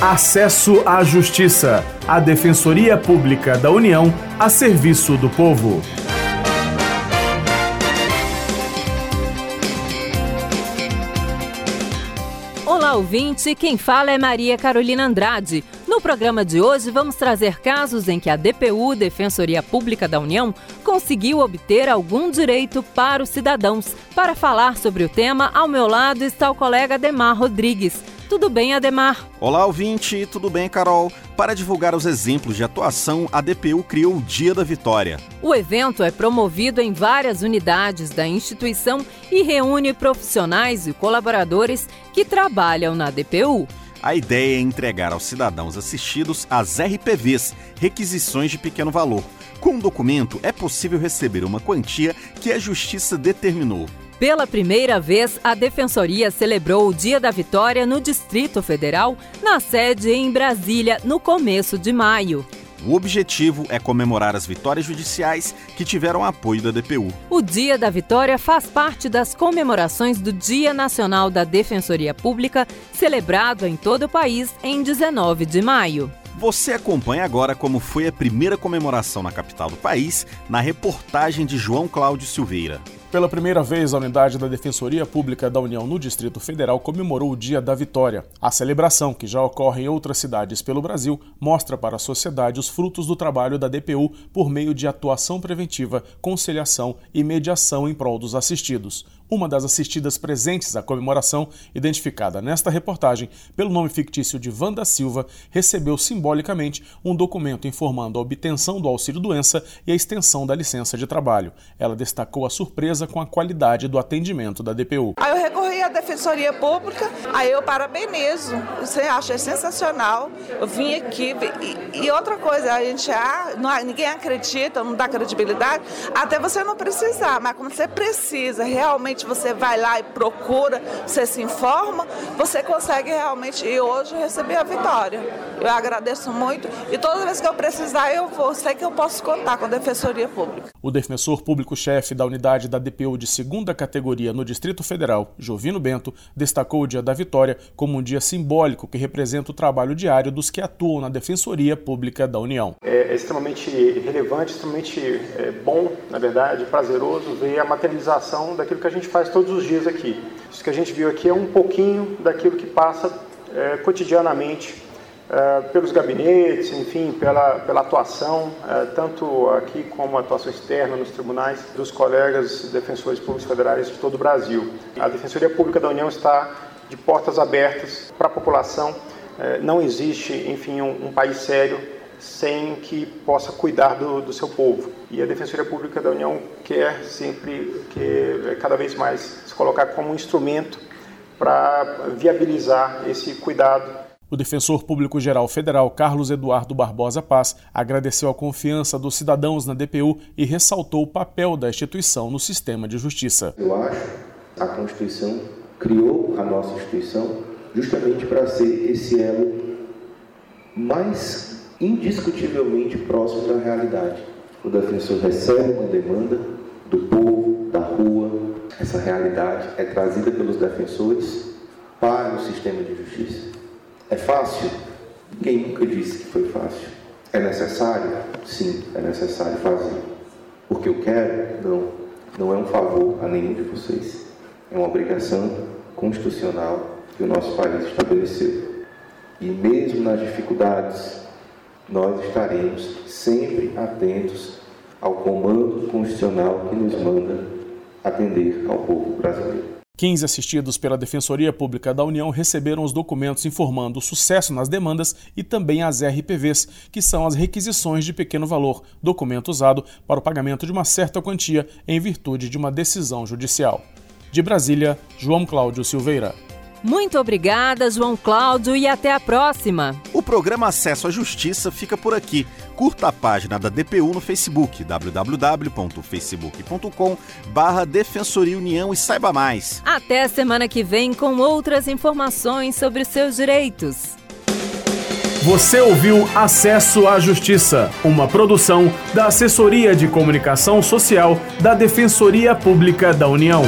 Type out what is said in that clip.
Acesso à Justiça, a Defensoria Pública da União a serviço do povo. Olá, ouvinte. Quem fala é Maria Carolina Andrade. No programa de hoje, vamos trazer casos em que a DPU, Defensoria Pública da União, conseguiu obter algum direito para os cidadãos. Para falar sobre o tema, ao meu lado está o colega Demar Rodrigues. Tudo bem, Ademar? Olá, ouvinte, tudo bem, Carol? Para divulgar os exemplos de atuação, a DPU criou o Dia da Vitória. O evento é promovido em várias unidades da instituição e reúne profissionais e colaboradores que trabalham na DPU. A ideia é entregar aos cidadãos assistidos as RPVs, requisições de pequeno valor. Com o documento, é possível receber uma quantia que a Justiça determinou. Pela primeira vez, a Defensoria celebrou o Dia da Vitória no Distrito Federal, na sede em Brasília, no começo de maio. O objetivo é comemorar as vitórias judiciais que tiveram apoio da DPU. O Dia da Vitória faz parte das comemorações do Dia Nacional da Defensoria Pública, celebrado em todo o país em 19 de maio. Você acompanha agora como foi a primeira comemoração na capital do país, na reportagem de João Cláudio Silveira. Pela primeira vez, a unidade da Defensoria Pública da União no Distrito Federal comemorou o Dia da Vitória. A celebração, que já ocorre em outras cidades pelo Brasil, mostra para a sociedade os frutos do trabalho da DPU por meio de atuação preventiva, conciliação e mediação em prol dos assistidos. Uma das assistidas presentes à comemoração, identificada nesta reportagem pelo nome fictício de Wanda Silva, recebeu simbolicamente um documento informando a obtenção do auxílio-doença e a extensão da licença de trabalho. Ela destacou a surpresa com a qualidade do atendimento da DPU. Eu recorri à Defensoria Pública, aí eu parabenizo. Você acha sensacional. Eu vim aqui e, e outra coisa, a gente ah, não, ninguém acredita, não dá credibilidade, até você não precisar, mas quando você precisa realmente você vai lá e procura, você se informa, você consegue realmente e hoje receber a vitória. Eu agradeço muito e toda vez que eu precisar eu vou, sei que eu posso contar com a Defensoria Pública. O defensor público-chefe da unidade da DPU de segunda categoria no Distrito Federal, Jovino Bento, destacou o Dia da Vitória como um dia simbólico que representa o trabalho diário dos que atuam na Defensoria Pública da União. É extremamente relevante, extremamente é, bom, na verdade, prazeroso ver a materialização daquilo que a gente faz todos os dias aqui. Isso que a gente viu aqui é um pouquinho daquilo que passa é, cotidianamente é, pelos gabinetes, enfim, pela, pela atuação, é, tanto aqui como atuação externa nos tribunais dos colegas defensores públicos federais de todo o Brasil. A Defensoria Pública da União está de portas abertas para a população. É, não existe, enfim, um, um país sério sem que possa cuidar do, do, seu povo. E a Defensoria Pública da União quer sempre, que cada vez mais se colocar como um instrumento para viabilizar esse cuidado. O defensor público-geral federal Carlos Eduardo Barbosa Paz agradeceu a confiança dos cidadãos na DPU e ressaltou o papel da instituição no sistema de justiça. Eu acho que a Constituição criou a nossa instituição justamente para ser esse elo mais indiscutivelmente próximo da realidade. O defensor recebe uma demanda do povo, da rua. Essa realidade é trazida pelos defensores para o sistema de justiça. É fácil? Quem nunca disse que foi fácil? É necessário? Sim, é necessário fazer. Porque eu quero? Não. Não é um favor a nenhum de vocês. É uma obrigação constitucional que o nosso país estabeleceu. E mesmo nas dificuldades, nós estaremos sempre atentos ao comando constitucional que nos manda atender ao povo brasileiro. 15 assistidos pela Defensoria Pública da União receberam os documentos informando o sucesso nas demandas e também as RPVs, que são as requisições de pequeno valor, documento usado para o pagamento de uma certa quantia em virtude de uma decisão judicial. De Brasília, João Cláudio Silveira. Muito obrigada, João Cláudio, e até a próxima. O programa Acesso à Justiça fica por aqui. Curta a página da DPU no Facebook, www.facebook.com barra Defensoria União e saiba mais. Até semana que vem com outras informações sobre seus direitos. Você ouviu Acesso à Justiça, uma produção da Assessoria de Comunicação Social da Defensoria Pública da União.